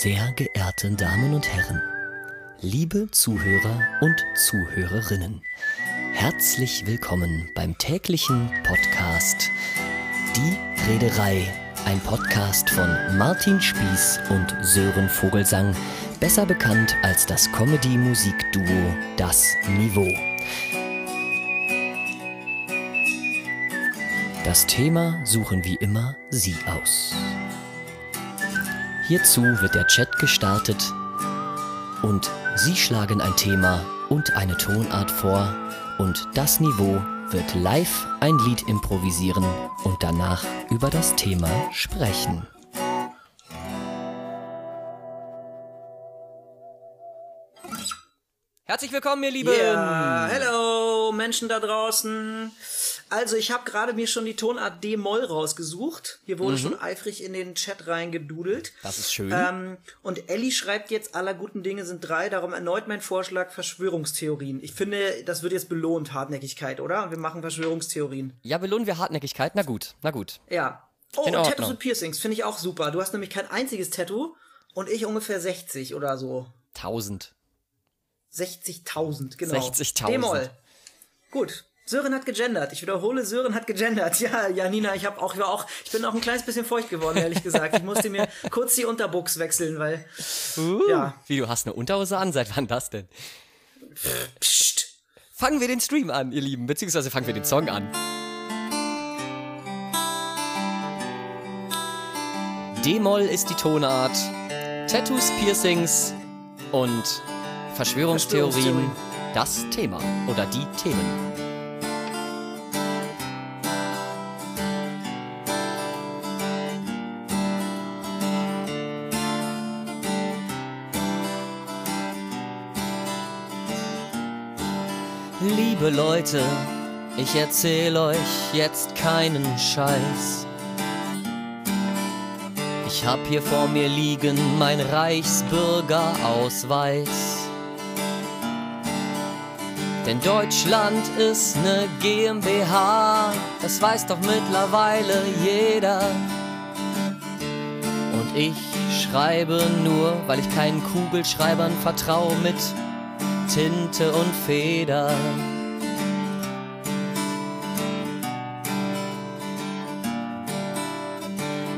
Sehr geehrte Damen und Herren, liebe Zuhörer und Zuhörerinnen, herzlich willkommen beim täglichen Podcast Die Rederei, ein Podcast von Martin Spieß und Sören Vogelsang, besser bekannt als das Comedy-Musikduo Das Niveau. Das Thema suchen wie immer Sie aus. Hierzu wird der Chat gestartet und Sie schlagen ein Thema und eine Tonart vor und das Niveau wird live ein Lied improvisieren und danach über das Thema sprechen. Herzlich willkommen, ihr Lieben! Hello, Menschen da draußen. Also, ich habe gerade mir schon die Tonart D-Moll rausgesucht. Hier wurde schon eifrig in den Chat reingedudelt. Das ist schön. Ähm, und Ellie schreibt jetzt, aller guten Dinge sind drei, darum erneut mein Vorschlag Verschwörungstheorien. Ich finde, das wird jetzt belohnt, Hartnäckigkeit, oder? Wir machen Verschwörungstheorien. Ja, belohnen wir Hartnäckigkeit? Na gut, na gut. Ja. Oh, In und Ordnung. Tattoos und Piercings finde ich auch super. Du hast nämlich kein einziges Tattoo und ich ungefähr 60 oder so. 1000. 60.000, genau. 60.000. D-Moll. Gut. Sören hat gegendert. Ich wiederhole, Sören hat gegendert. Ja, Janina, ich habe auch, ich war auch, ich bin auch ein kleines bisschen feucht geworden, ehrlich gesagt. Ich musste mir kurz die Unterbuchs wechseln, weil, Uh, Ja. Wie, du hast eine Unterhose an? Seit wann das denn? pst, Fangen wir den Stream an, ihr Lieben, beziehungsweise fangen wir den Song an. D-Moll ist die Tonart, Tattoos, Piercings und Verschwörungstheorien Verschwörungstheorien. das Thema oder die Themen. Liebe Leute, ich erzähl euch jetzt keinen Scheiß. Ich hab hier vor mir liegen mein Reichsbürgerausweis. Denn Deutschland ist ne GmbH, das weiß doch mittlerweile jeder. Und ich schreibe nur, weil ich keinen Kugelschreibern vertraue mit Tinte und Feder.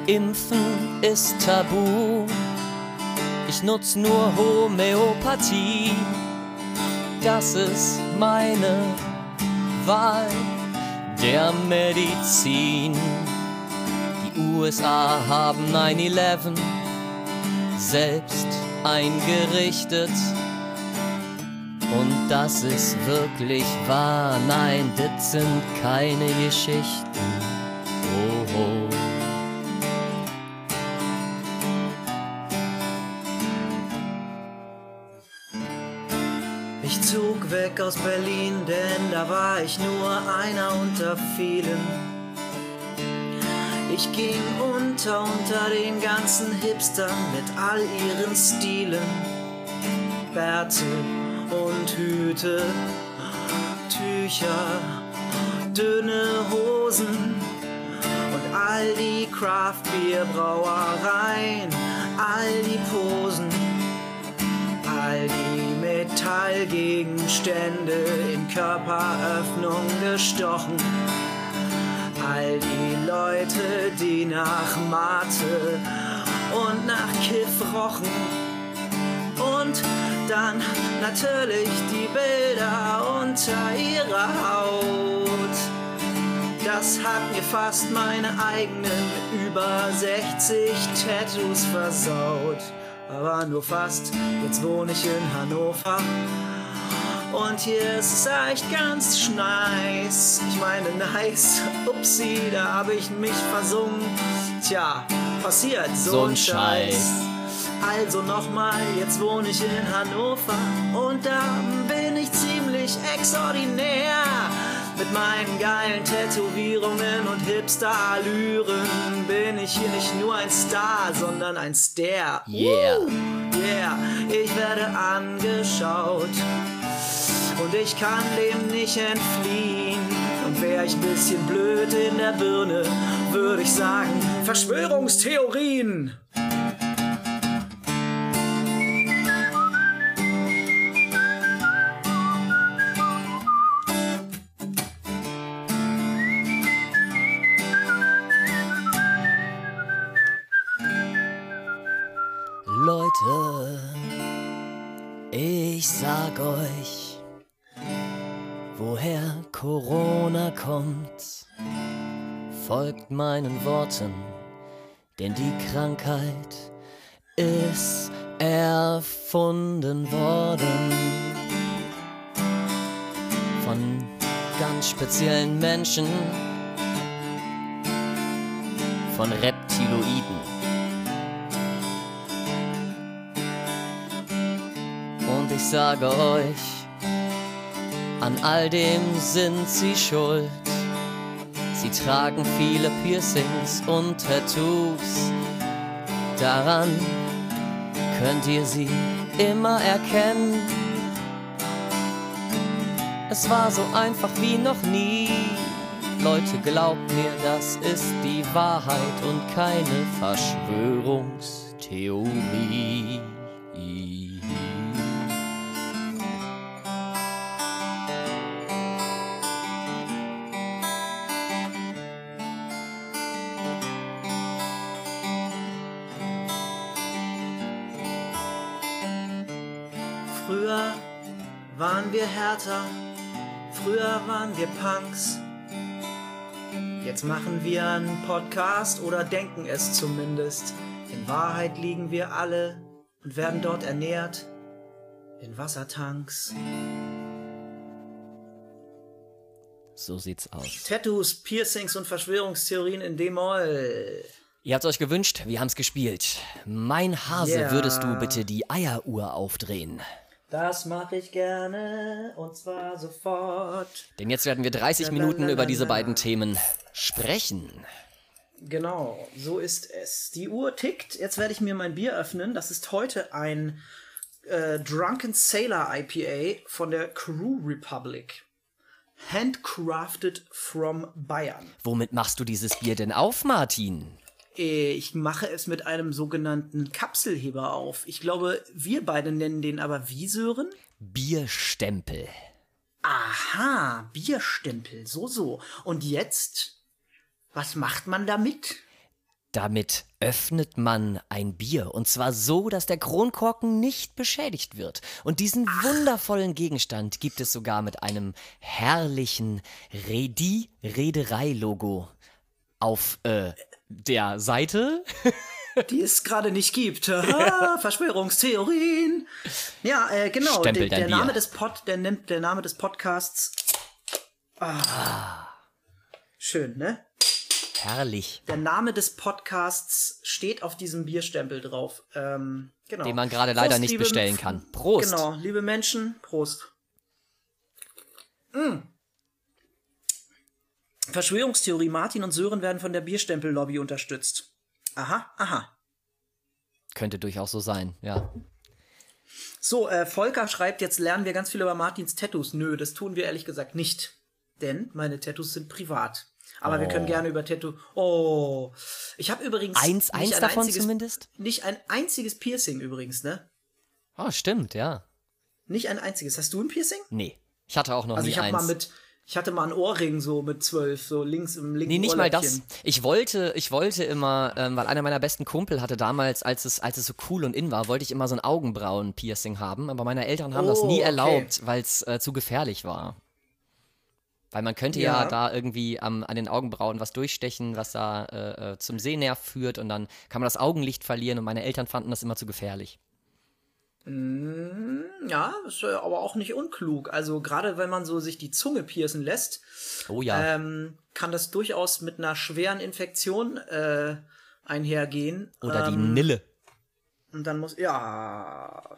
Impfen ist tabu. Ich nutz nur Homöopathie. Das ist meine Wahl der Medizin. Die USA haben 9-11 selbst eingerichtet. Und das ist wirklich wahr. Nein, das sind keine Geschichten. Weg aus Berlin, denn da war ich nur einer unter vielen. Ich ging unter unter den ganzen Hipstern mit all ihren Stilen. Bärte und Hüte, Tücher, dünne Hosen und all die Craft-Bier-Brauereien, all die Posen, all die Metallgegenstände in Körperöffnung gestochen. All die Leute, die nach Mate und nach Kiff rochen. Und dann natürlich die Bilder unter ihrer Haut. Das hat mir fast meine eigenen über 60 Tattoos versaut. Aber nur fast, jetzt wohne ich in Hannover. Und hier ist es echt ganz schneis. Ich meine, nice. Upsi, da habe ich mich versungen. Tja, passiert so, So ein ein Scheiß. Also nochmal, jetzt wohne ich in Hannover und da bin ich ziemlich extraordinär. Mit meinen geilen Tätowierungen und Hipster-Allüren bin ich hier nicht nur ein Star, sondern ein Star. Yeah. Yeah, ich werde angeschaut und ich kann dem nicht entfliehen. Und wäre ich ein bisschen blöd in der Birne, würde ich sagen, Verschwörungstheorien. Folgt meinen Worten, denn die Krankheit ist erfunden worden von ganz speziellen Menschen, von Reptiloiden. Und ich sage euch, an all dem sind sie schuld. Sie tragen viele Piercings und Tattoos. Daran könnt ihr sie immer erkennen. Es war so einfach wie noch nie. Leute, glaubt mir, das ist die Wahrheit und keine Verschwörungstheorie. Härter, früher waren wir Punks. Jetzt machen wir einen Podcast oder denken es zumindest. In Wahrheit liegen wir alle und werden dort ernährt in Wassertanks. So sieht's aus. Tattoos, Piercings und Verschwörungstheorien in D-Moll. Ihr habt's euch gewünscht, wir haben's gespielt. Mein Hase, Yeah. würdest du bitte die Eieruhr aufdrehen? Das mache ich gerne und zwar sofort. Denn jetzt werden wir 30 La, la, Minuten la, über diese beiden Themen sprechen. Genau, so ist es. Die Uhr tickt. Jetzt werde ich mir mein Bier öffnen. Das ist heute ein äh, Drunken Sailor IPA von der Crew Republic. Handcrafted from Bayern. Womit machst du dieses Bier denn auf, Martin? Äh, Ich mache es mit einem sogenannten Kapselheber auf. Ich glaube, wir beide nennen den aber wie, Sören? Bierstempel. Aha, Bierstempel, so, so. Und jetzt, was macht man damit? Damit öffnet man ein Bier und zwar so, dass der Kronkorken nicht beschädigt wird. Und diesen wundervollen Gegenstand gibt es sogar mit einem herrlichen Redi-Reederei-Logo auf äh, der Seite. die es gerade nicht gibt. Haha, Verschwörungstheorien. Ja, äh, genau. Der, der Name des Pod, der nimmt der Name des Podcasts. Ah. Schön, ne? Herrlich. Der Name des Podcasts steht auf diesem Bierstempel drauf. Ähm, genau. Den man gerade leider nicht liebe- bestellen kann. Prost. Genau, liebe Menschen, Prost. Mm. Verschwörungstheorie. Martin und Sören werden von der Bierstempel-Lobby unterstützt. Aha, aha. Könnte durchaus so sein, ja. So, äh, Volker schreibt, jetzt lernen wir ganz viel über Martins Tattoos. Nö, das tun wir ehrlich gesagt nicht. Denn meine Tattoos sind privat. Aber wir können gerne über Tattoo. Oh. Ich habe übrigens. Eins, eins ein davon einziges, zumindest? Nicht ein einziges Piercing übrigens, ne? Oh, stimmt, ja. Nicht ein einziges. Hast du ein Piercing? Nee. Ich hatte auch noch Also nie ich habe eins. mal mit. Ich hatte mal einen Ohrring so mit zwölf, so links im linken Nee, nicht mal das. Ich wollte, ich wollte immer, ähm, weil einer meiner besten Kumpel hatte damals, als es, als es so cool und in war, wollte ich immer so ein Augenbrauen-Piercing haben, aber meine Eltern haben das Oh, nie okay. erlaubt, weil es äh, zu gefährlich war. Weil man könnte ja, Ja. da irgendwie am, an den Augenbrauen was durchstechen, was da äh, äh, zum Sehnerv führt und dann kann man das Augenlicht verlieren und meine Eltern fanden das immer zu gefährlich. Ja, ist äh, aber auch nicht unklug. Also gerade wenn man so sich die Zunge piercen lässt, Oh ja. ähm, kann das durchaus mit einer schweren Infektion äh, einhergehen. Oder die ähm, Nille. Und dann muss, ja.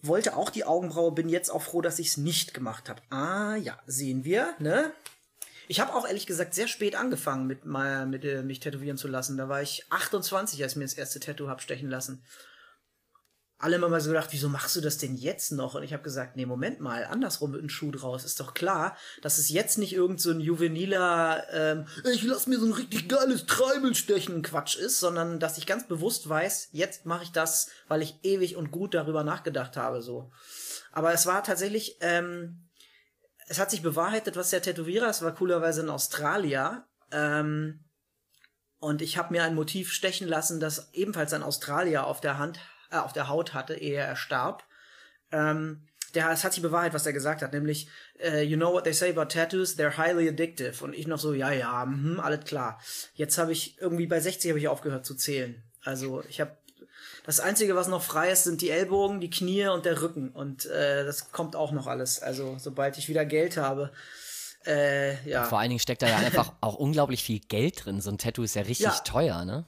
Wollte auch die Augenbraue, bin jetzt auch froh, dass ich es nicht gemacht habe. Ah, ja, sehen wir, ne? Ich habe auch ehrlich gesagt sehr spät angefangen, mit, mal, mit äh, mich tätowieren zu lassen. Da war ich 28, als ich mir das erste Tattoo hab stechen lassen. Alle immer so gedacht, wieso machst du das denn jetzt noch? Und ich habe gesagt, nee, Moment mal, andersrum wird ein Schuh draus. Ist doch klar, dass es jetzt nicht irgend so ein juveniler, ähm, ich lass mir so ein richtig geiles Treibel stechen Quatsch ist, sondern dass ich ganz bewusst weiß, jetzt mache ich das, weil ich ewig und gut darüber nachgedacht habe, so. Aber es war tatsächlich, ähm, es hat sich bewahrheitet, was der Tätowierer, es war coolerweise in Australier, ähm, und ich habe mir ein Motiv stechen lassen, das ebenfalls ein Australier auf der Hand, äh, auf der Haut hatte, ehe er starb. Ähm, der, es hat sich bewahrheit, was er gesagt hat, nämlich, uh, you know what they say about tattoos, they're highly addictive. Und ich noch so, ja, ja, mh, alles klar. Jetzt habe ich irgendwie bei 60 habe ich aufgehört zu zählen. Also ich habe das Einzige, was noch frei ist, sind die Ellbogen, die Knie und der Rücken. Und äh, das kommt auch noch alles. Also sobald ich wieder Geld habe. Äh, ja. Vor allen Dingen steckt da ja einfach auch unglaublich viel Geld drin. So ein Tattoo ist ja richtig ja. teuer, ne?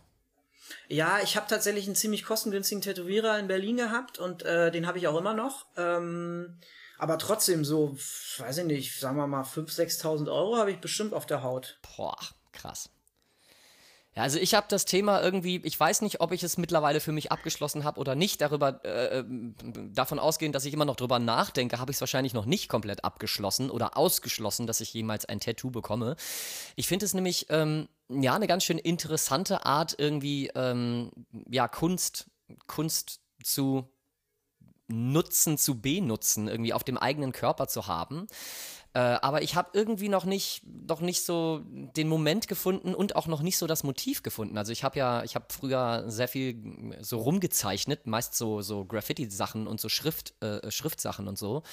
Ja, ich habe tatsächlich einen ziemlich kostengünstigen Tätowierer in Berlin gehabt und äh, den habe ich auch immer noch. Ähm, aber trotzdem so, weiß ich nicht, sagen wir mal 5.000, 6.000 Euro habe ich bestimmt auf der Haut. Boah, krass. Ja, also ich habe das Thema irgendwie, ich weiß nicht, ob ich es mittlerweile für mich abgeschlossen habe oder nicht. Darüber, äh, äh, davon ausgehend, dass ich immer noch drüber nachdenke, habe ich es wahrscheinlich noch nicht komplett abgeschlossen oder ausgeschlossen, dass ich jemals ein Tattoo bekomme. Ich finde es nämlich ähm, ja eine ganz schön interessante Art, irgendwie ähm, ja Kunst, Kunst zu nutzen, zu benutzen, irgendwie auf dem eigenen Körper zu haben. Äh, aber ich habe irgendwie noch nicht, noch nicht so den Moment gefunden und auch noch nicht so das Motiv gefunden. Also ich habe ja, ich habe früher sehr viel so rumgezeichnet, meist so, so Graffiti-Sachen und so Schrift, äh, Schriftsachen und so.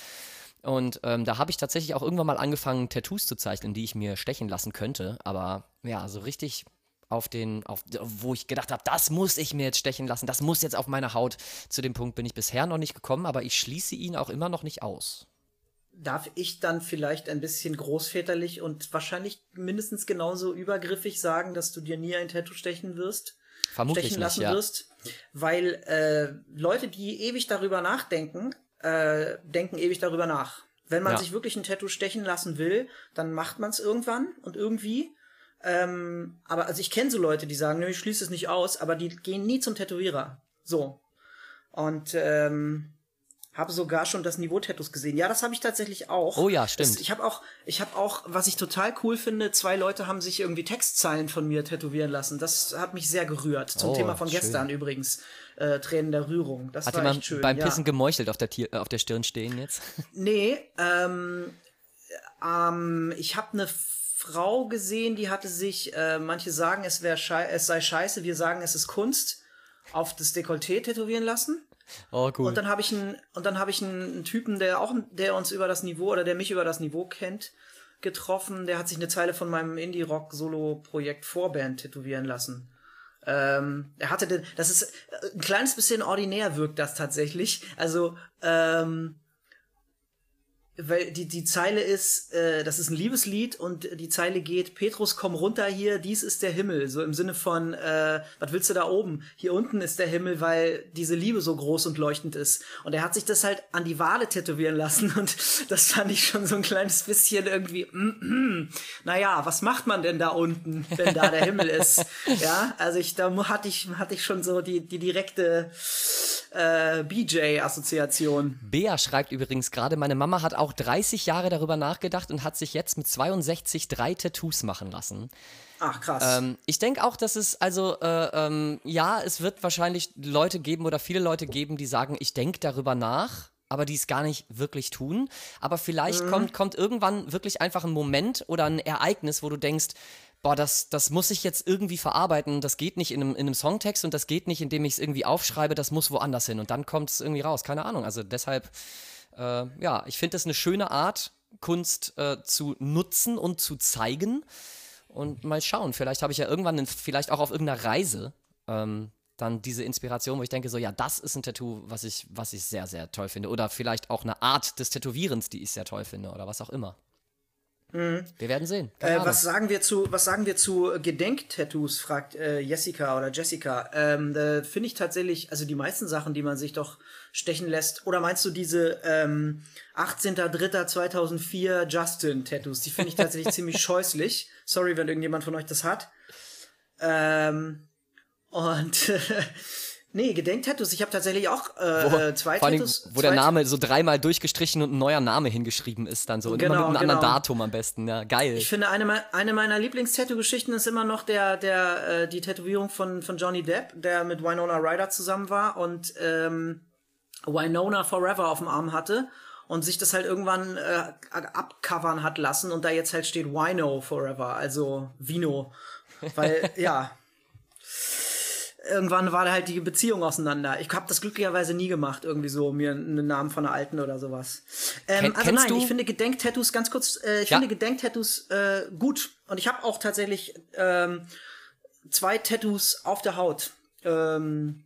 Und ähm, da habe ich tatsächlich auch irgendwann mal angefangen, Tattoos zu zeichnen, die ich mir stechen lassen könnte. Aber ja, so richtig auf den, auf, wo ich gedacht habe, das muss ich mir jetzt stechen lassen, das muss jetzt auf meine Haut. Zu dem Punkt bin ich bisher noch nicht gekommen, aber ich schließe ihn auch immer noch nicht aus darf ich dann vielleicht ein bisschen großväterlich und wahrscheinlich mindestens genauso übergriffig sagen, dass du dir nie ein Tattoo stechen wirst? Vermutlich stechen lassen nicht, ja. wirst. Weil äh, Leute, die ewig darüber nachdenken, äh, denken ewig darüber nach. Wenn man ja. sich wirklich ein Tattoo stechen lassen will, dann macht man es irgendwann und irgendwie. Ähm, aber also ich kenne so Leute, die sagen, nö, ich schließe es nicht aus, aber die gehen nie zum Tätowierer. So. Und ähm, habe sogar schon das Niveau-Tattoos gesehen. Ja, das habe ich tatsächlich auch. Oh ja, stimmt. Das, ich habe auch, ich habe auch, was ich total cool finde, zwei Leute haben sich irgendwie Textzeilen von mir tätowieren lassen. Das hat mich sehr gerührt. Zum oh, Thema von schön. gestern übrigens. Äh, Tränen der Rührung. Das hat war jemand schön. beim ja. Pissen gemeuchelt auf der, Tier, äh, auf der Stirn stehen jetzt? Nee, ähm, ähm, ich habe eine Frau gesehen, die hatte sich, äh, manche sagen, es, wär es sei scheiße, wir sagen, es ist Kunst, auf das Dekolleté tätowieren lassen. Oh, cool. Und dann habe ich einen, und dann habe ich einen Typen, der auch, der uns über das Niveau oder der mich über das Niveau kennt, getroffen. Der hat sich eine Zeile von meinem Indie-Rock-Solo-Projekt Vorband tätowieren lassen. Ähm, er hatte den, das ist ein kleines bisschen ordinär wirkt das tatsächlich. Also, ähm, weil die, die Zeile ist, äh, das ist ein Liebeslied und die Zeile geht, Petrus, komm runter hier, dies ist der Himmel. So im Sinne von, äh, was willst du da oben? Hier unten ist der Himmel, weil diese Liebe so groß und leuchtend ist. Und er hat sich das halt an die Wale tätowieren lassen und das fand ich schon so ein kleines bisschen irgendwie, mm, mm, naja, was macht man denn da unten, wenn da der Himmel ist? Ja, also ich, da hatte ich, hatte ich schon so die, die direkte äh, BJ-Assoziation. Bea schreibt übrigens gerade, meine Mama hat auch 30 Jahre darüber nachgedacht und hat sich jetzt mit 62 drei Tattoos machen lassen. Ach, krass. Ähm, ich denke auch, dass es, also, äh, ähm, ja, es wird wahrscheinlich Leute geben oder viele Leute geben, die sagen, ich denke darüber nach, aber die es gar nicht wirklich tun. Aber vielleicht mhm. kommt, kommt irgendwann wirklich einfach ein Moment oder ein Ereignis, wo du denkst, boah, das, das muss ich jetzt irgendwie verarbeiten. Das geht nicht in einem, in einem Songtext und das geht nicht, indem ich es irgendwie aufschreibe. Das muss woanders hin. Und dann kommt es irgendwie raus. Keine Ahnung. Also deshalb, äh, ja, ich finde das eine schöne Art, Kunst äh, zu nutzen und zu zeigen. Und mal schauen. Vielleicht habe ich ja irgendwann, vielleicht auch auf irgendeiner Reise, ähm, dann diese Inspiration, wo ich denke, so, ja, das ist ein Tattoo, was ich, was ich sehr, sehr toll finde. Oder vielleicht auch eine Art des Tätowierens, die ich sehr toll finde. Oder was auch immer. Mhm. Wir werden sehen. Äh, was sagen wir zu, was sagen wir zu Gedenktattoos, fragt äh, Jessica oder Jessica. Ähm, da finde ich tatsächlich, also die meisten Sachen, die man sich doch stechen lässt. Oder meinst du diese ähm, 18.03.2004 Justin-Tattoos? Die finde ich tatsächlich ziemlich scheußlich. Sorry, wenn irgendjemand von euch das hat. Ähm, und Nee, Gedenktattoos. Ich habe tatsächlich auch äh, wo, zwei vor Tattoos. Allem, wo der Name so dreimal durchgestrichen und ein neuer Name hingeschrieben ist, dann so. Und genau, immer mit einem genau. anderen Datum am besten. Ja, geil. Ich finde, eine, eine meiner Lieblingstattoo-Geschichten ist immer noch der, der, äh, die Tätowierung von, von Johnny Depp, der mit Winona Ryder zusammen war und ähm, Winona Forever auf dem Arm hatte und sich das halt irgendwann äh, abcovern hat lassen und da jetzt halt steht Wino Forever, also Vino. Weil, ja. Irgendwann war da halt die Beziehung auseinander. Ich habe das glücklicherweise nie gemacht, irgendwie so mir einen Namen von einer alten oder sowas. Ähm, Ken- also nein, du- ich finde Gedenktattoos ganz kurz. Äh, ich Ja. finde Gedenktattoos äh, gut und ich habe auch tatsächlich ähm, zwei Tattoos auf der Haut. Ähm,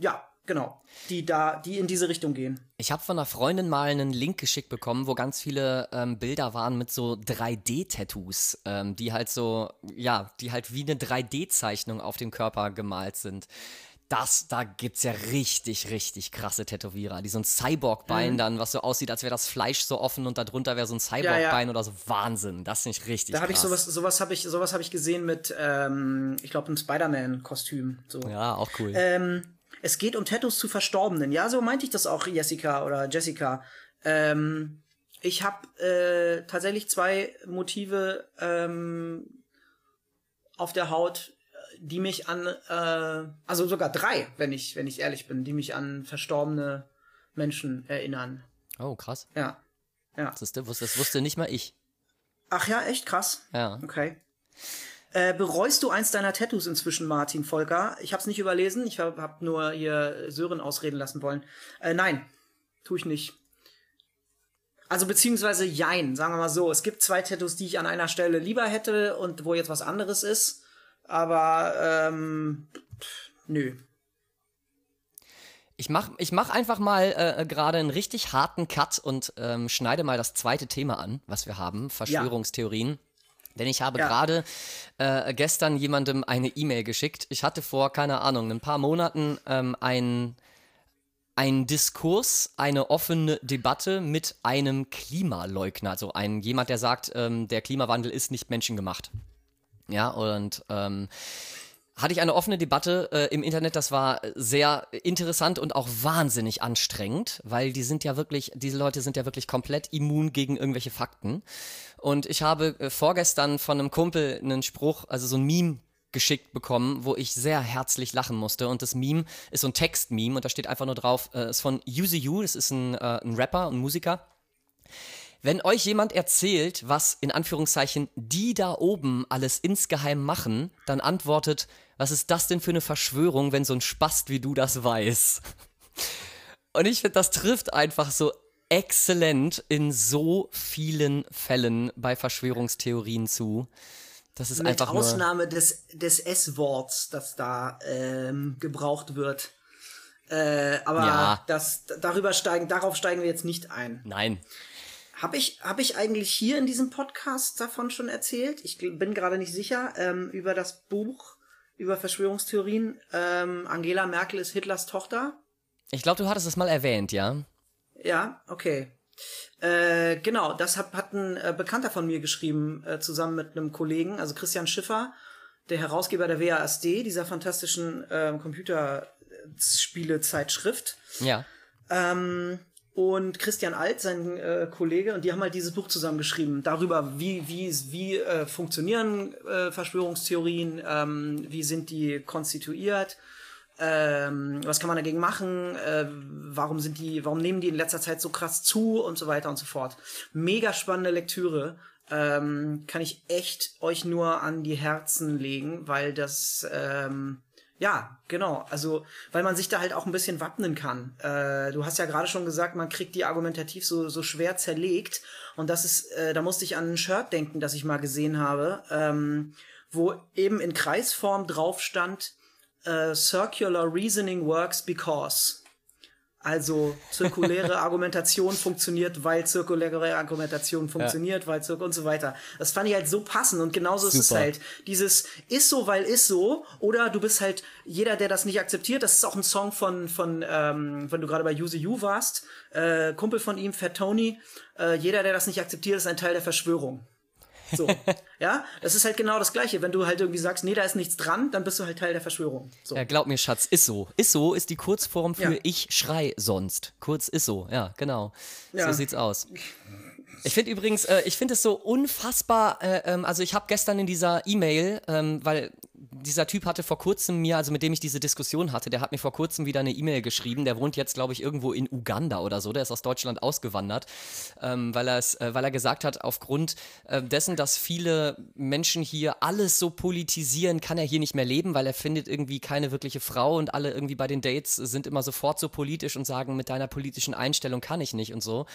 ja, genau, die da, die in diese Richtung gehen. Ich habe von einer Freundin mal einen Link geschickt bekommen, wo ganz viele ähm, Bilder waren mit so 3D-Tattoos, ähm, die halt so, ja, die halt wie eine 3D-Zeichnung auf dem Körper gemalt sind. Das, da gibt's ja richtig, richtig krasse Tätowierer, die so ein Mhm. Cyborg-Bein dann, was so aussieht, als wäre das Fleisch so offen und darunter wäre so ein Cyborg-Bein oder so. Wahnsinn, das finde ich richtig Da habe ich sowas, sowas habe ich, sowas habe ich gesehen mit, ähm, ich glaube, einem Spider-Man-Kostüm. So. Ja, auch cool. Ähm, es geht um Tattoos zu Verstorbenen. Ja, so meinte ich das auch, Jessica oder Jessica. Ähm, ich habe äh, tatsächlich zwei Motive ähm, auf der Haut, die mich an, äh, also sogar drei, wenn ich, wenn ich ehrlich bin, die mich an verstorbene Menschen erinnern. oh, krass. Ja. Ja. Das, ist, das wusste- das wusste nicht mal ich. Ach ja, echt krass. Ja. Okay. Äh, bereust du eins deiner Tattoos inzwischen, Martin Volker? Ich habe es nicht überlesen, ich habe hab nur hier Sören ausreden lassen wollen. Äh, nein, tue ich nicht. Also beziehungsweise jein, sagen wir mal so. Es gibt zwei Tattoos, die ich an einer Stelle lieber hätte und wo jetzt was anderes ist. Aber ähm, nö. Ich mach, ich mach einfach mal äh, gerade einen richtig harten Cut und ähm, schneide mal das zweite Thema an, was wir haben, Verschwörungstheorien. Denn ich habe Ja. gerade äh, gestern jemandem eine E-Mail geschickt. Ich hatte vor, keine Ahnung, ein paar Monaten ähm, ein, ein Diskurs, eine offene Debatte mit einem Klimaleugner. Also ein, jemand, der sagt, ähm, der Klimawandel ist nicht menschengemacht. Ja, und ähm, hatte ich eine offene Debatte äh, im Internet. Das war sehr interessant und auch wahnsinnig anstrengend, weil die sind ja wirklich, diese Leute sind ja wirklich komplett immun gegen irgendwelche Fakten. Und ich habe äh, vorgestern von einem Kumpel einen Spruch, also so ein Meme geschickt bekommen, wo ich sehr herzlich lachen musste. Und das Meme ist so ein Text-Meme und da steht einfach nur drauf, äh, ist von Use You, das ist ein, äh, ein Rapper, ein Musiker. Wenn euch jemand erzählt, was in Anführungszeichen die da oben alles insgeheim machen, dann antwortet, was ist das denn für eine Verschwörung, wenn so ein Spast wie du das weiß? Und ich finde, das trifft einfach so exzellent in so vielen Fällen bei Verschwörungstheorien zu. Das ist Mit einfach. Ausnahme des, des S-Worts, das da ähm, gebraucht wird. Äh, aber Ja. das, darüber steigen, darauf steigen wir jetzt nicht ein. Nein. Habe ich, hab ich eigentlich hier in diesem Podcast davon schon erzählt? Ich bin gerade nicht sicher. Ähm, über das Buch über Verschwörungstheorien. Ähm, Angela Merkel ist Hitlers Tochter. Ich glaube, du hattest es mal erwähnt, ja? Ja, okay. Äh, genau, das hat, hat ein äh, Bekannter von mir geschrieben, äh, zusammen mit einem Kollegen, also Christian Schiffer, der Herausgeber der WASD, dieser fantastischen äh, Computerspiele-Zeitschrift. Ja. Ähm, und Christian Alt, sein äh, Kollege, und die haben halt dieses Buch zusammengeschrieben darüber, wie, wie, wie äh, funktionieren äh, Verschwörungstheorien, ähm, wie sind die konstituiert, ähm, was kann man dagegen machen, äh, warum sind die, warum nehmen die in letzter Zeit so krass zu und so weiter und so fort. Mega spannende Lektüre. Ähm, kann ich echt euch nur an die Herzen legen, weil das ähm, ja, genau. Also, weil man sich da halt auch ein bisschen wappnen kann. Äh, du hast ja gerade schon gesagt, man kriegt die argumentativ so, so schwer zerlegt. Und das ist, äh, da musste ich an ein Shirt denken, das ich mal gesehen habe, ähm, wo eben in Kreisform drauf stand, äh, Circular Reasoning works because. Also zirkuläre Argumentation funktioniert, weil zirkuläre Argumentation funktioniert, weil Zirk und so weiter. Das fand ich halt so passend und genauso ist es Super. halt. Dieses ist so, weil ist so, oder du bist halt jeder, der das nicht akzeptiert. Das ist auch ein Song von von ähm, wenn du gerade bei Use You warst, äh, Kumpel von ihm, Fat Tony. Äh, jeder, der das nicht akzeptiert, ist ein Teil der Verschwörung. So, ja, das ist halt genau das Gleiche. Wenn du halt irgendwie sagst, nee, da ist nichts dran, dann bist du halt Teil der Verschwörung. So. Ja, glaub mir, Schatz, ist so. Ist so ist die Kurzform für Ja. ich schrei sonst. Kurz ist so, ja, genau. Ja. So sieht's aus. Ich finde übrigens, äh, ich finde es so unfassbar, äh, ähm, also ich habe gestern in dieser E-Mail, ähm, weil dieser Typ hatte vor kurzem mir, also mit dem ich diese Diskussion hatte, der hat mir vor kurzem wieder eine E-Mail geschrieben. Der wohnt jetzt, glaube ich, irgendwo in Uganda oder so. Der ist aus Deutschland ausgewandert, ähm, weil, äh, weil er gesagt hat, aufgrund äh, dessen, dass viele Menschen hier alles so politisieren, kann er hier nicht mehr leben, weil er findet irgendwie keine wirkliche Frau und alle irgendwie bei den Dates sind immer sofort so politisch und sagen, mit deiner politischen Einstellung kann ich nicht und so.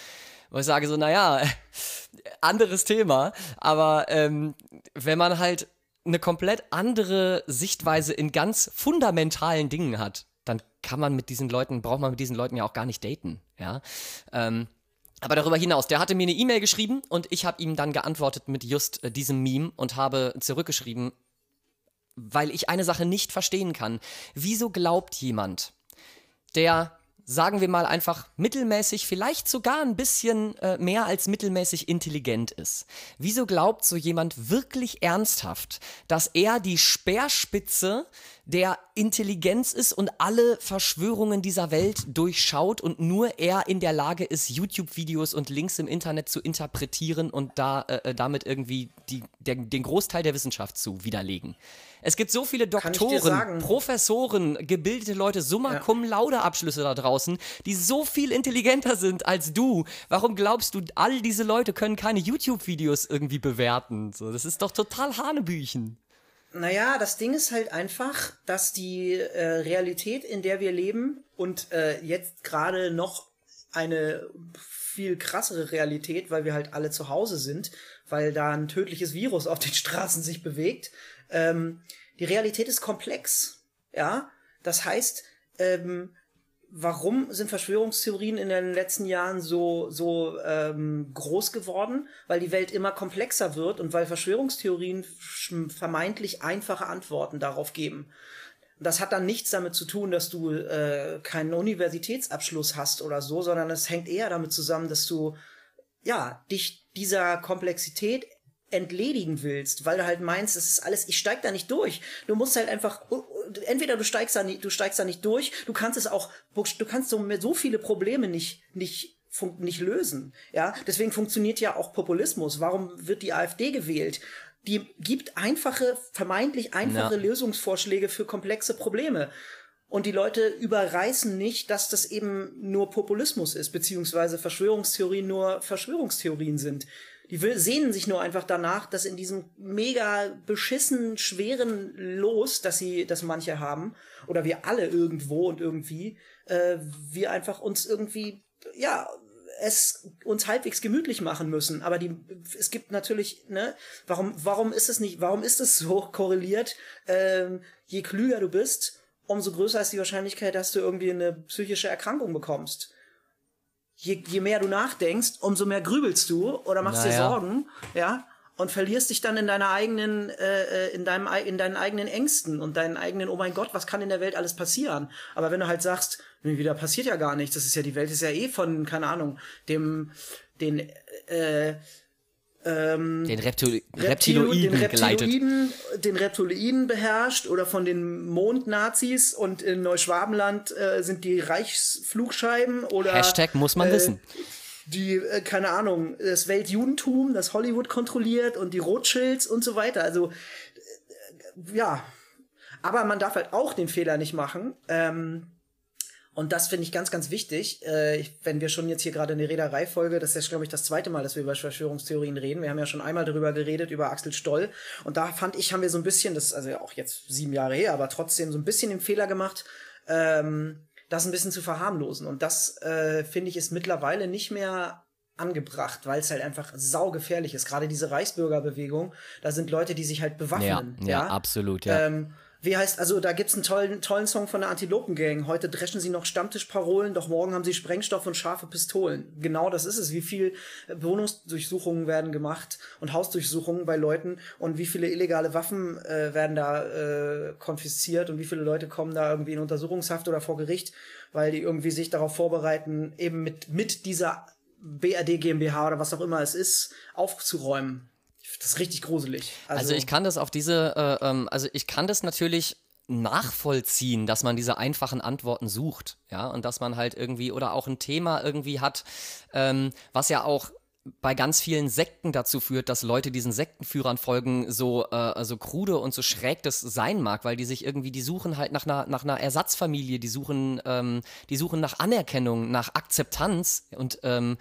Wo ich sage so, naja, anderes Thema, aber ähm, wenn man halt eine komplett andere Sichtweise in ganz fundamentalen Dingen hat, dann kann man mit diesen Leuten, braucht man mit diesen Leuten ja auch gar nicht daten, ja. Ähm, aber darüber hinaus, der hatte mir eine E-Mail geschrieben und ich habe ihm dann geantwortet mit just äh, diesem Meme und habe zurückgeschrieben, weil ich eine Sache nicht verstehen kann. Wieso glaubt jemand, der sagen wir mal einfach mittelmäßig, vielleicht sogar ein bisschen äh, mehr als mittelmäßig intelligent ist. Wieso glaubt so jemand wirklich ernsthaft, dass er die Speerspitze der Intelligenz ist und alle Verschwörungen dieser Welt durchschaut und nur er in der Lage ist, YouTube-Videos und Links im Internet zu interpretieren und da äh, äh damit irgendwie die, der, den Großteil der Wissenschaft zu widerlegen? Es gibt so viele Doktoren, Professoren, gebildete Leute, Summa ja. Cum Laude Abschlüsse da draußen, die so viel intelligenter sind als du. Warum glaubst du, all diese Leute können keine YouTube-Videos irgendwie bewerten? So, das ist doch total Hanebüchen. Naja, das Ding ist halt einfach, dass die äh, Realität, in der wir leben und äh, jetzt gerade noch eine viel krassere Realität, weil wir halt alle zu Hause sind, weil da ein tödliches Virus auf den Straßen sich bewegt, ähm, die Realität ist komplex. Ja, das heißt, ähm, warum sind Verschwörungstheorien in den letzten Jahren so, so ähm, groß geworden? Weil die Welt immer komplexer wird und weil Verschwörungstheorien vermeintlich einfache Antworten darauf geben. Das hat dann nichts damit zu tun, dass du äh, keinen Universitätsabschluss hast oder so, sondern es hängt eher damit zusammen, dass du ja dich dieser Komplexität entledigen willst, weil du halt meinst, das ist alles, ich steig da nicht durch. Du musst halt einfach, entweder du steigst da nicht, du steigst da nicht durch, du kannst es auch, du kannst so, so viele Probleme nicht, nicht nicht lösen. Ja, deswegen funktioniert ja auch Populismus. Warum wird die AfD gewählt? Die gibt einfache, vermeintlich einfache ja. Lösungsvorschläge für komplexe Probleme. Und die Leute überreißen nicht, dass das eben nur Populismus ist, beziehungsweise Verschwörungstheorien nur Verschwörungstheorien sind. Die sehnen sich nur einfach danach, dass in diesem mega beschissen schweren Los, dass sie, dass manche haben, oder wir alle irgendwo und irgendwie, äh, wir einfach uns irgendwie, ja, es uns halbwegs gemütlich machen müssen. Aber die, es gibt natürlich, ne, warum, warum ist es nicht, warum ist es so korreliert? Ähm, je klüger du bist, umso größer ist die Wahrscheinlichkeit, dass du irgendwie eine psychische Erkrankung bekommst je, je mehr du nachdenkst, umso mehr grübelst du oder machst naja. dir Sorgen, ja, und verlierst dich dann in deiner eigenen, äh, äh, in deinem, in deinen eigenen Ängsten und deinen eigenen, oh mein Gott, was kann in der Welt alles passieren? Aber wenn du halt sagst, wieder passiert ja gar nichts, das ist ja, die Welt ist ja eh von, keine Ahnung, dem, den, äh, ähm, den Reptil Reptiloiden, den Reptiloiden, den Reptiloiden beherrscht oder von den Mondnazis und in Neuschwabenland äh, sind die Reichsflugscheiben oder Hashtag muss man äh, wissen. Die, äh, keine Ahnung, das Weltjudentum, das Hollywood kontrolliert und die Rothschilds und so weiter. Also äh, ja, aber man darf halt auch den Fehler nicht machen. Ähm, und das finde ich ganz, ganz wichtig. Äh, wenn wir schon jetzt hier gerade eine Reederei-Folge, das ist glaube ich, das zweite Mal, dass wir über Verschwörungstheorien reden. Wir haben ja schon einmal darüber geredet, über Axel Stoll. Und da fand ich, haben wir so ein bisschen, das ist also auch jetzt sieben Jahre her, aber trotzdem so ein bisschen den Fehler gemacht, ähm, das ein bisschen zu verharmlosen. Und das, äh, finde ich, ist mittlerweile nicht mehr angebracht, weil es halt einfach saugefährlich ist. Gerade diese Reichsbürgerbewegung, da sind Leute, die sich halt bewaffnen. Ja, ja, ja? absolut, ja. Ähm, wie heißt, also da gibt's einen tollen, tollen Song von der Antilopen-Gang. Heute dreschen sie noch Stammtischparolen, doch morgen haben sie Sprengstoff und scharfe Pistolen. Genau das ist es. Wie viel Wohnungsdurchsuchungen werden gemacht und Hausdurchsuchungen bei Leuten und wie viele illegale Waffen äh, werden da äh, konfisziert und wie viele Leute kommen da irgendwie in Untersuchungshaft oder vor Gericht, weil die irgendwie sich darauf vorbereiten, eben mit, mit dieser BRD GmbH oder was auch immer es ist, aufzuräumen. Das ist richtig gruselig. Also, also ich kann das auf diese, äh, ähm, also ich kann das natürlich nachvollziehen, dass man diese einfachen Antworten sucht, ja, und dass man halt irgendwie oder auch ein Thema irgendwie hat, ähm, was ja auch bei ganz vielen Sekten dazu führt, dass Leute diesen Sektenführern folgen, so, äh, so krude und so schräg das sein mag, weil die sich irgendwie, die suchen halt nach einer, nach einer Ersatzfamilie, die suchen, ähm, die suchen nach Anerkennung, nach Akzeptanz und ähm,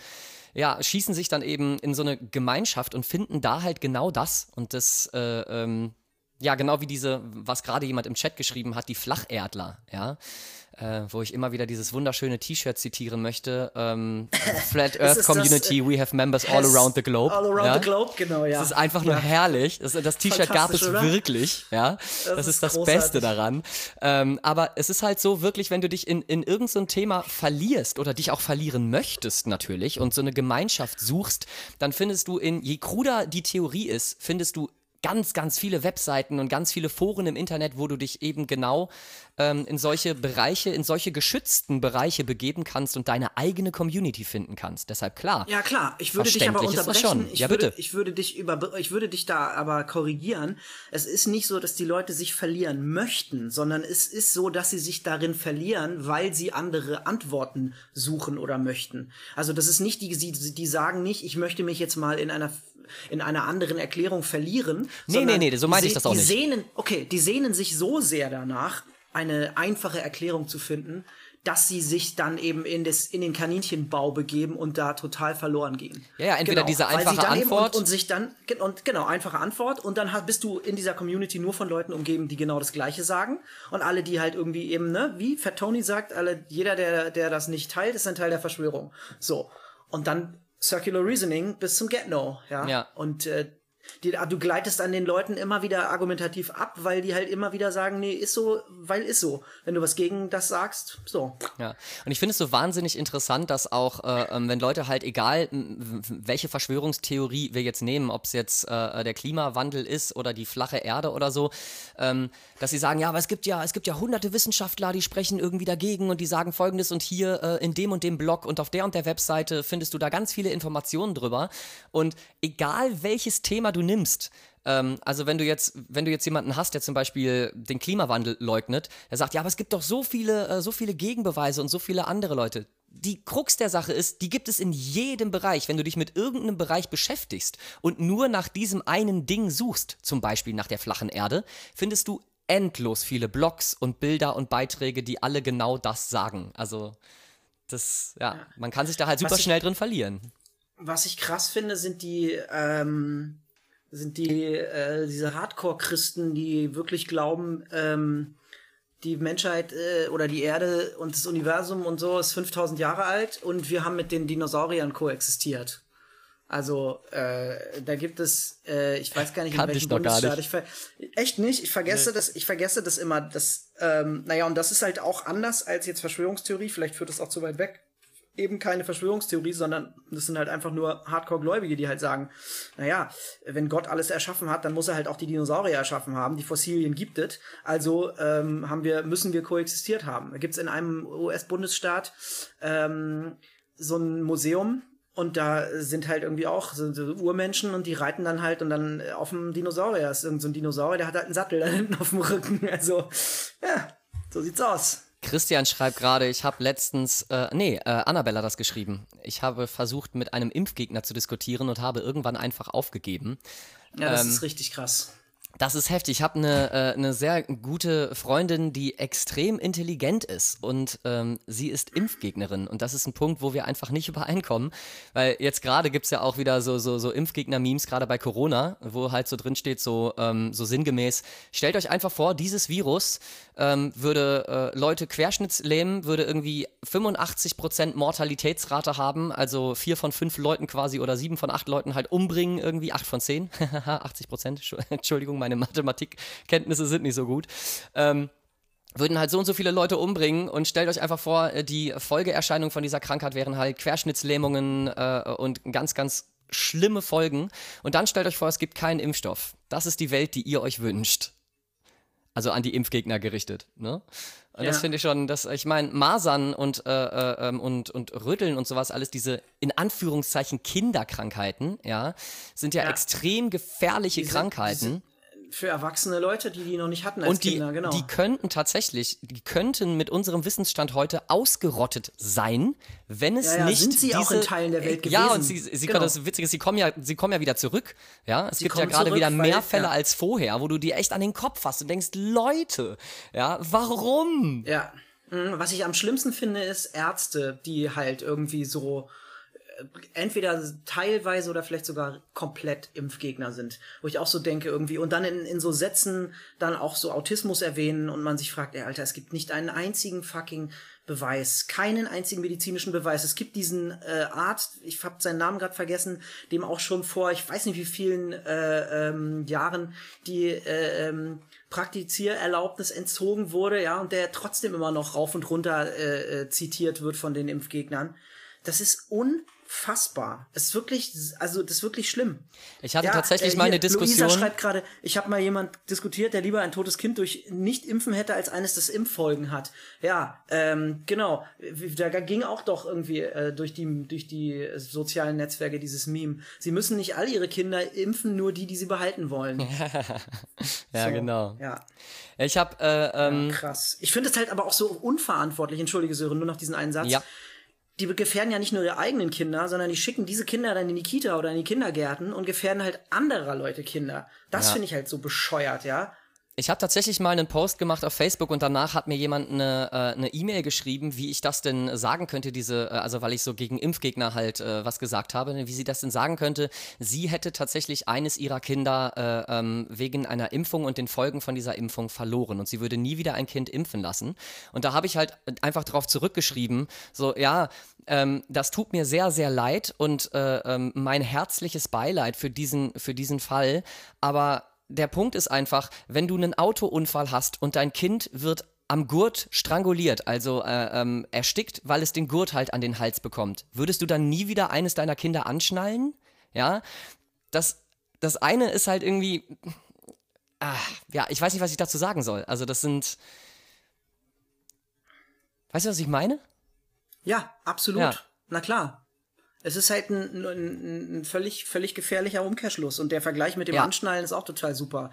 ja, schießen sich dann eben in so eine Gemeinschaft und finden da halt genau das. Und das, äh, ähm, ja, genau wie diese, was gerade jemand im Chat geschrieben hat, die Flacherdler, ja äh, wo ich immer wieder dieses wunderschöne T-Shirt zitieren möchte. Ähm, Flat Earth Community, das, äh, we have members all around the globe. All around ja? the globe, genau, ja. Das ist einfach nur herrlich. Das, das T-Shirt gab es oder? wirklich, ja. Das, das ist, das Beste daran. Ähm, aber es ist halt so wirklich, wenn du dich in, in irgendein so Thema verlierst oder dich auch verlieren möchtest natürlich und so eine Gemeinschaft suchst, dann findest du in, je kruder die Theorie ist, findest du ganz, ganz viele Webseiten und ganz viele Foren im Internet, wo du dich eben genau ähm, in solche Bereiche, in solche geschützten Bereiche begeben kannst und deine eigene Community finden kannst. Deshalb klar. Ja klar, ich würde dich aber unterbrechen. Ich ja, bitte. Würde, ich würde dich über, ich würde dich da aber korrigieren. Es ist nicht so, dass die Leute sich verlieren möchten, sondern es ist so, dass sie sich darin verlieren, weil sie andere Antworten suchen oder möchten. Also das ist nicht die, die, die sagen nicht, ich möchte mich jetzt mal in einer in einer anderen Erklärung verlieren. Nee, nee, nee, so meinte ich das auch die nicht. Sehnen, okay, die sehnen sich so sehr danach, eine einfache Erklärung zu finden, dass sie sich dann eben in, das, in den Kaninchenbau begeben und da total verloren gehen. Ja, ja entweder genau, diese einfache Antwort. Und, und, sich dann, und genau, einfache Antwort. Und dann bist du in dieser Community nur von Leuten umgeben, die genau das Gleiche sagen. Und alle, die halt irgendwie eben, ne, wie Fat Tony sagt, alle, jeder, der, der das nicht teilt, ist ein Teil der Verschwörung. So. Und dann Circular Reasoning bis zum Get-No, ja. ja. Und äh, die, du gleitest an den Leuten immer wieder argumentativ ab, weil die halt immer wieder sagen, nee, ist so, weil ist so. Wenn du was gegen das sagst, so. Ja, und ich finde es so wahnsinnig interessant, dass auch, äh, ähm, wenn Leute halt, egal welche Verschwörungstheorie wir jetzt nehmen, ob es jetzt äh, der Klimawandel ist oder die flache Erde oder so, ähm, dass sie sagen, ja, aber es gibt ja, es gibt ja hunderte Wissenschaftler, die sprechen irgendwie dagegen und die sagen folgendes und hier äh, in dem und dem Blog und auf der und der Webseite findest du da ganz viele Informationen drüber. Und egal welches Thema du nimmst, ähm, also wenn du jetzt, wenn du jetzt jemanden hast, der zum Beispiel den Klimawandel leugnet, der sagt, ja, aber es gibt doch so viele, äh, so viele Gegenbeweise und so viele andere Leute. Die Krux der Sache ist, die gibt es in jedem Bereich. Wenn du dich mit irgendeinem Bereich beschäftigst und nur nach diesem einen Ding suchst, zum Beispiel nach der flachen Erde, findest du endlos viele Blogs und Bilder und Beiträge, die alle genau das sagen. Also das, ja, man kann sich da halt super ich, schnell drin verlieren. Was ich krass finde, sind die ähm, sind die äh, diese Hardcore-Christen, die wirklich glauben, ähm, die Menschheit äh, oder die Erde und das Universum und so ist 5000 Jahre alt und wir haben mit den Dinosauriern koexistiert. Also äh, da gibt es, äh, ich weiß gar nicht, in welchem Bundesstaat. Ich echt nicht. Ich vergesse nee. das. Ich vergesse das immer. Das, ähm, naja, und das ist halt auch anders als jetzt Verschwörungstheorie. Vielleicht führt das auch zu weit weg eben keine Verschwörungstheorie, sondern das sind halt einfach nur Hardcore-Gläubige, die halt sagen, naja, wenn Gott alles erschaffen hat, dann muss er halt auch die Dinosaurier erschaffen haben. Die Fossilien gibt es. Also ähm, haben wir, müssen wir koexistiert haben. Da gibt's in einem US-Bundesstaat ähm, so ein Museum, und da sind halt irgendwie auch so, Urmenschen und die reiten dann halt und dann auf dem Dinosaurier. Das ist irgend so ein Dinosaurier, der hat halt einen Sattel da hinten auf dem Rücken. Also, ja, so sieht's aus. Christian schreibt gerade, ich habe letztens, äh, nee, äh, Annabella hat das geschrieben. Ich habe versucht, mit einem Impfgegner zu diskutieren und habe irgendwann einfach aufgegeben. Ja, das ähm, ist richtig krass. Das ist heftig. Ich habe eine, äh, eine sehr gute Freundin, die extrem intelligent ist und ähm, sie ist Impfgegnerin. Und das ist ein Punkt, wo wir einfach nicht übereinkommen. Weil jetzt gerade gibt es ja auch wieder so, so, so Impfgegner-Memes, gerade bei Corona, wo halt so drin steht, so, ähm, so sinngemäß, stellt euch einfach vor, dieses Virus ähm, würde äh, Leute querschnittslähmen, würde irgendwie 85% Mortalitätsrate haben, also vier von fünf Leuten quasi oder sieben von acht Leuten halt umbringen, irgendwie acht von zehn. 80%, Entschuldigung, meine Mathematikkenntnisse sind nicht so gut. Ähm, würden halt so und so viele Leute umbringen und stellt euch einfach vor, äh, die Folgeerscheinungen von dieser Krankheit wären halt Querschnittslähmungen äh, und ganz, ganz schlimme Folgen. Und dann stellt euch vor, es gibt keinen Impfstoff. Das ist die Welt, die ihr euch wünscht. Also an die Impfgegner gerichtet. Ne? Und ja. das finde ich schon, dass, ich meine, Masern und, äh, äh, ähm, und, und Rütteln und sowas, alles diese in Anführungszeichen Kinderkrankheiten, ja, sind ja, ja. extrem gefährliche diese, Krankheiten. Diese für erwachsene Leute, die die noch nicht hatten als und die, Kinder, genau. die könnten tatsächlich, die könnten mit unserem Wissensstand heute ausgerottet sein, wenn es Ja, ja, nicht sind sie diese, auch in Teilen der Welt Ja, und gewesen. sie, sie Genau. das Witzige ist, sie kommen ja, sie kommen ja wieder zurück. Ja, es Sie gibt ja gerade wieder mehr Fälle ja. als vorher, wo du dir echt an den Kopf fasst und denkst, Leute, ja, warum? Ja. Mhm, Was ich am schlimmsten finde, ist Ärzte, die halt irgendwie so entweder teilweise oder vielleicht sogar komplett Impfgegner sind. Wo ich auch so denke irgendwie und dann in, in so Sätzen dann auch so Autismus erwähnen und man sich fragt, ey Alter, es gibt nicht einen einzigen fucking Beweis, keinen einzigen medizinischen Beweis. Es gibt diesen äh, Arzt, ich habe seinen Namen gerade vergessen, dem auch schon vor, ich weiß nicht wie vielen äh, ähm, Jahren die äh, ähm, Praktiziererlaubnis entzogen wurde, ja, und der trotzdem immer noch rauf und runter äh, äh, zitiert wird von den Impfgegnern. Das ist unfassbar. Das ist wirklich, also das ist wirklich schlimm. Ich hatte tatsächlich mal hier, eine Diskussion. Luisa schreibt gerade, ich habe mal jemand diskutiert, der lieber ein totes Kind durch Nicht-Impfen hätte, als eines, das Impffolgen hat. Ja, ähm, genau. Da ging auch doch irgendwie äh, durch, die, durch die sozialen Netzwerke dieses Meme. Sie müssen nicht all ihre Kinder impfen, nur die, die sie behalten wollen. ja, So, genau. Ja, Ich habe äh, ähm, krass. Ich finde es halt aber auch so unverantwortlich, entschuldige Sören, nur noch diesen einen Satz. Ja. Die gefährden ja nicht nur ihre eigenen Kinder, sondern die schicken diese Kinder dann in die Kita oder in die Kindergärten und gefährden halt anderer Leute Kinder. Das Ja. finde ich halt so bescheuert, ja. Ich habe tatsächlich mal einen Post gemacht auf Facebook und danach hat mir jemand eine äh, E-Mail geschrieben, wie ich das denn sagen könnte, diese, äh, also weil ich so gegen Impfgegner halt äh, was gesagt habe, wie sie das denn sagen könnte. Sie hätte tatsächlich eines ihrer Kinder äh, ähm, wegen einer Impfung und den Folgen von dieser Impfung verloren und sie würde nie wieder ein Kind impfen lassen. Und da habe ich halt einfach drauf zurückgeschrieben, so ja, ähm, das tut mir sehr, sehr leid und äh, ähm, mein herzliches Beileid für diesen, für diesen Fall, aber der Punkt ist einfach, wenn du einen Autounfall hast und dein Kind wird am Gurt stranguliert, also äh, ähm, erstickt, weil es den Gurt halt an den Hals bekommt, würdest du dann nie wieder eines deiner Kinder anschnallen? Ja, das, das eine ist halt irgendwie, ah, ja, ich weiß nicht, was ich dazu sagen soll. Also das sind, weißt du, was ich meine? Ja, absolut. Ja. Na klar. Es ist halt ein, ein, ein völlig, völlig gefährlicher Umkehrschluss. Und der Vergleich mit dem Ja. Anschnallen ist auch total super.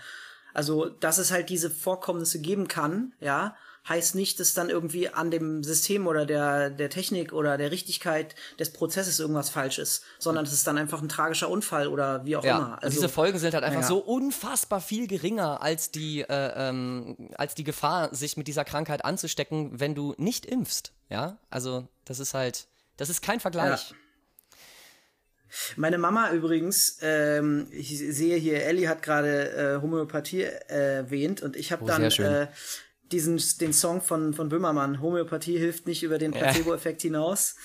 Also, dass es halt diese Vorkommnisse geben kann, ja, heißt nicht, dass dann irgendwie an dem System oder der, der Technik oder der Richtigkeit des Prozesses irgendwas falsch ist, sondern es ist dann einfach ein tragischer Unfall oder wie auch Ja, immer. und Also, diese Folgen sind halt einfach ja. so unfassbar viel geringer als die, äh, ähm, als die Gefahr, sich mit dieser Krankheit anzustecken, wenn du nicht impfst. Ja, also das ist halt, das ist kein Vergleich. Ja. Meine Mama übrigens, ähm, ich sehe hier, Ellie hat gerade äh, Homöopathie äh, erwähnt und ich habe Oh, dann äh, diesen den Song von von Böhmermann, Homöopathie hilft nicht über den Placebo-Effekt hinaus.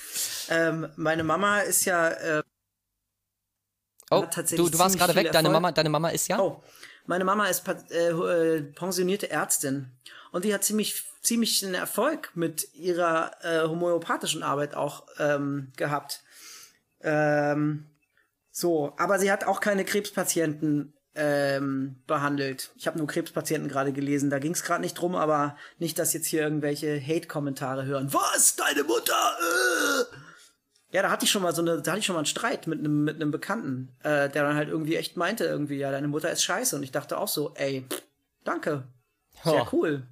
Ähm, meine Mama ist ja äh, Oh, du, du warst gerade weg. Deine Erfolg. Mama, deine Mama ist ja. Oh, meine Mama ist äh, äh, pensionierte Ärztin und die hat ziemlich ziemlich einen Erfolg mit ihrer äh, homöopathischen Arbeit auch ähm, gehabt. Ähm, so, aber sie hat auch keine Krebspatienten ähm, behandelt. Ich habe nur Krebspatienten gerade gelesen. Da ging es gerade nicht drum, aber nicht, dass jetzt hier irgendwelche Hate-Kommentare hören. Was? Deine Mutter? Äh! Ja, da hatte ich schon mal so eine, da hatte ich schon mal einen Streit mit einem mit einem Bekannten, äh, der dann halt irgendwie echt meinte irgendwie, ja, deine Mutter ist scheiße und ich dachte auch so, ey, pff, danke, sehr Oh. cool.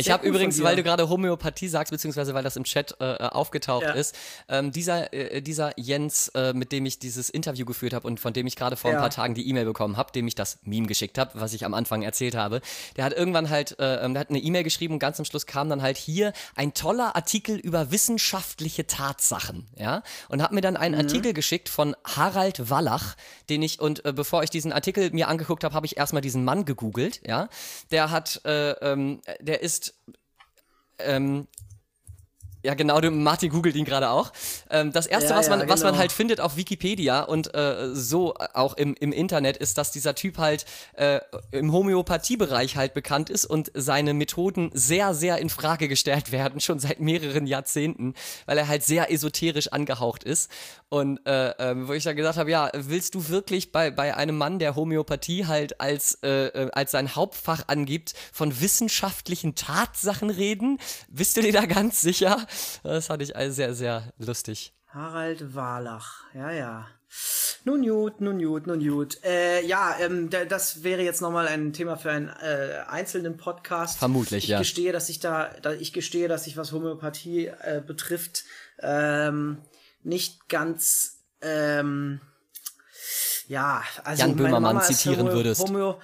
Ich habe übrigens, weil du gerade Homöopathie sagst, beziehungsweise weil das im Chat äh, äh, aufgetaucht Ja. ist, ähm, dieser, äh, dieser Jens, äh, mit dem ich dieses Interview geführt habe und von dem ich gerade vor ein Ja. paar Tagen die E-Mail bekommen habe, dem ich das Meme geschickt habe, was ich am Anfang erzählt habe, der hat irgendwann halt, äh, ähm, der hat eine E-Mail geschrieben und ganz am Schluss kam dann halt hier ein toller Artikel über wissenschaftliche Tatsachen, ja, und hat mir dann Mhm. einen Artikel geschickt von Harald Wallach, den ich, und äh, bevor ich diesen Artikel mir angeguckt habe, habe ich erstmal diesen Mann gegoogelt, ja, der hat, äh, ähm, der ist ähm, ja, genau, Martin googelt ihn gerade auch. Ähm, das erste, Ja, was, man, ja, was man genau. halt findet auf Wikipedia und äh, so auch im, im Internet, ist, dass dieser Typ halt äh, im Homöopathiebereich halt bekannt ist und seine Methoden sehr, sehr in Frage gestellt werden, schon seit mehreren Jahrzehnten, weil er halt sehr esoterisch angehaucht ist. Und äh, ähm, wo ich dann gesagt habe, ja, willst du wirklich bei, bei einem Mann, der Homöopathie halt als, äh, äh, als sein Hauptfach angibt, von wissenschaftlichen Tatsachen reden? Bist du dir da ganz sicher? Das fand ich also sehr, sehr lustig. Harald Warlach, ja, ja. Nun gut, nun gut, nun gut. Äh, ja, ähm, das wäre jetzt nochmal ein Thema für einen äh, einzelnen Podcast. Vermutlich, ich ja. Ich gestehe, dass ich da, da, ich gestehe, dass ich was Homöopathie äh, betrifft, ähm, nicht ganz, ähm, ja, also Jan Böhmermann zitieren Homö würdest. Homö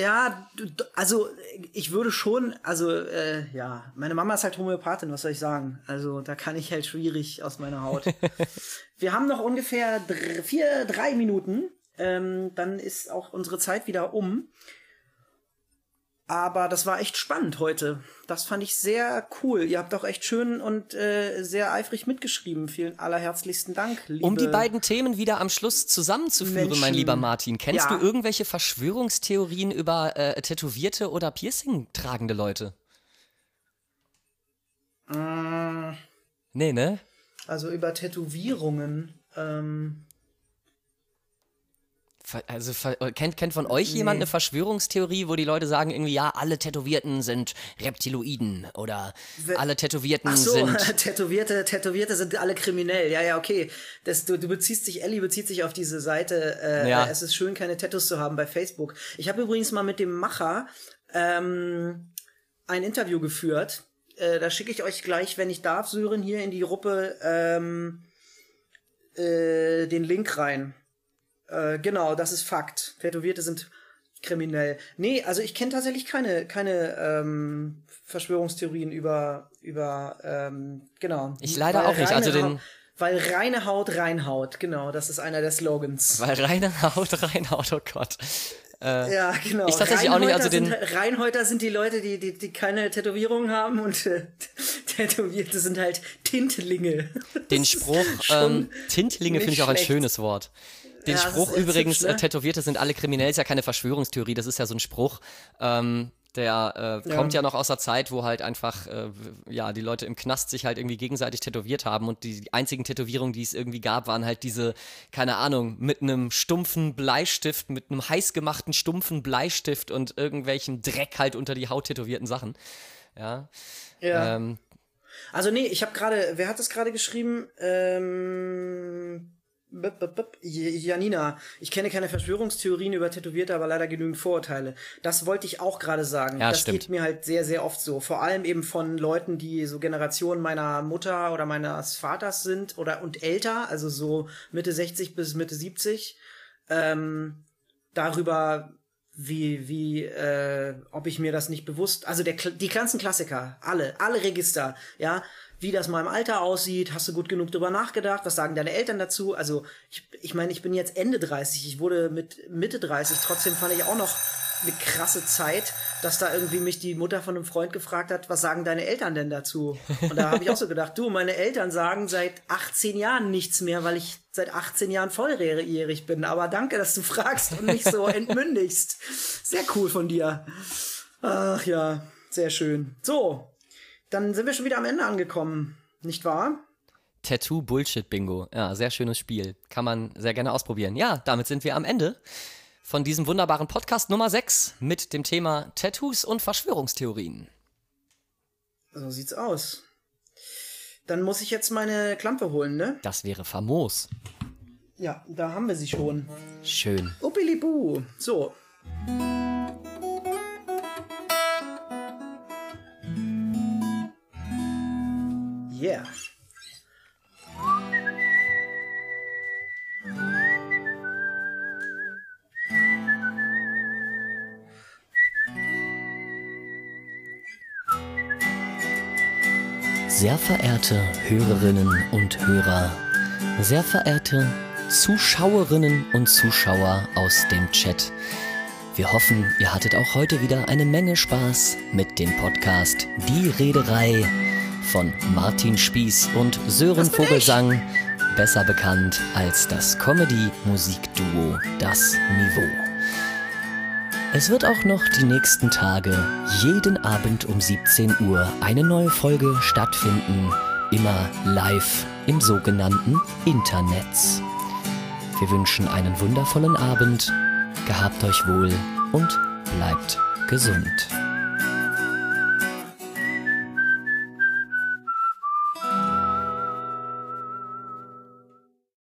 ja, also ich würde schon, also äh, ja, meine Mama ist halt Homöopathin, was soll ich sagen? Also da kann ich halt schwierig aus meiner Haut. Wir haben noch ungefähr vier, drei Minuten. Ähm, dann ist auch unsere Zeit wieder um. Aber das war echt spannend heute. Das fand ich sehr cool. Ihr habt auch echt schön und äh, sehr eifrig mitgeschrieben. Vielen allerherzlichsten Dank. Liebe um die beiden Themen wieder am Schluss zusammenzuführen, Menschen. mein lieber Martin, kennst Ja. du irgendwelche Verschwörungstheorien über äh, tätowierte oder Piercing tragende Leute? Mm, Nee, ne? Also über Tätowierungen. Ähm, Also äh, kennt, kennt von euch jemand eine Verschwörungstheorie, wo die Leute sagen irgendwie, ja, alle Tätowierten sind Reptiloiden oder We- alle Tätowierten Ach so, sind Tätowierte, Tätowierte sind alle kriminell. Ja, ja, okay. Das, du, du beziehst dich, Ellie bezieht sich auf diese Seite. Äh, Ja. Es ist schön, keine Tattoos zu haben bei Facebook. Ich habe übrigens mal mit dem Macher ähm, ein Interview geführt. Äh, da schicke ich euch gleich, wenn ich darf, Sören, hier in die Gruppe ähm, äh, den Link rein. Äh, genau, das ist Fakt. Tätowierte sind kriminell. Nee, also ich kenne tatsächlich keine, keine ähm, Verschwörungstheorien über, über ähm, genau. Ich leider Weil auch nicht, also den- Weil reine Haut reinhaut, genau, das ist einer der Slogans. weil reine Haut reinhaut, oh Gott. Ja, genau. Ich tatsächlich auch nicht, also den- sind, Reinhäuter sind die Leute, die, die, die keine Tätowierungen haben und äh, Tätowierte sind halt Tintlinge. Den Spruch, ähm, Tintlinge finde ich auch ein schlecht. schönes Wort. Den Ja, Spruch übrigens, hübsch, ne? äh, Tätowierte sind alle kriminell, ist ja keine Verschwörungstheorie, das ist ja so ein Spruch, ähm, der äh, kommt ja noch aus der Zeit, wo halt einfach, äh, ja, die Leute im Knast sich halt irgendwie gegenseitig tätowiert haben und die, die einzigen Tätowierungen, die es irgendwie gab, waren halt diese, keine Ahnung, mit einem stumpfen Bleistift, mit einem heißgemachten stumpfen Bleistift und irgendwelchen Dreck halt unter die Haut tätowierten Sachen. Ja. Ja. Ähm, Also nee, ich habe gerade, wer hat das gerade geschrieben? Ähm, Janina, ich kenne keine Verschwörungstheorien über Tätowierte, aber leider genügend Vorurteile. Das wollte ich auch gerade sagen. Ja, das stimmt. geht mir halt sehr, sehr oft so. Vor allem eben von Leuten, die so Generationen meiner Mutter oder meines Vaters sind oder und älter, also so Mitte 60 bis Mitte 70. Ähm, darüber, wie, wie, äh, ob ich mir das nicht bewusst, also der, die ganzen Klassiker, alle, alle Register, ja, wie das mal im Alter aussieht, hast du gut genug drüber nachgedacht, was sagen deine Eltern dazu? Also, ich, ich meine, ich bin jetzt Ende 30, ich wurde mit Mitte 30, trotzdem fand ich auch noch eine krasse Zeit, dass da irgendwie mich die Mutter von einem Freund gefragt hat, was sagen deine Eltern denn dazu? Und da habe ich auch so gedacht, du, meine Eltern sagen seit 18 Jahren nichts mehr, weil ich seit 18 Jahren volljährig bin. Aber danke, dass du fragst und mich so entmündigst. Sehr cool von dir. Ach ja, sehr schön. So, dann sind wir schon wieder am Ende angekommen, nicht wahr? Tattoo Bullshit Bingo. Ja, sehr schönes Spiel. Kann man sehr gerne ausprobieren. Ja, damit sind wir am Ende von diesem wunderbaren Podcast Nummer 6 mit dem Thema Tattoos und Verschwörungstheorien. So sieht's aus. Dann muss ich jetzt meine Klampe holen, ne? Das wäre famos. Ja, da haben wir sie schon. Schön. Uppilibu. So. Sehr verehrte Hörerinnen und Hörer, sehr verehrte Zuschauerinnen und Zuschauer aus dem Chat. Wir hoffen, ihr hattet auch heute wieder eine Menge Spaß mit dem Podcast Die Rederei von Martin Spieß und Sören. Vogelsang, besser bekannt als das Comedy-Musikduo Das Niveau. Es wird auch noch die nächsten Tage jeden Abend um 17 Uhr eine neue Folge stattfinden, immer live im sogenannten Internetz. Wir wünschen einen wundervollen Abend, gehabt euch wohl und bleibt gesund.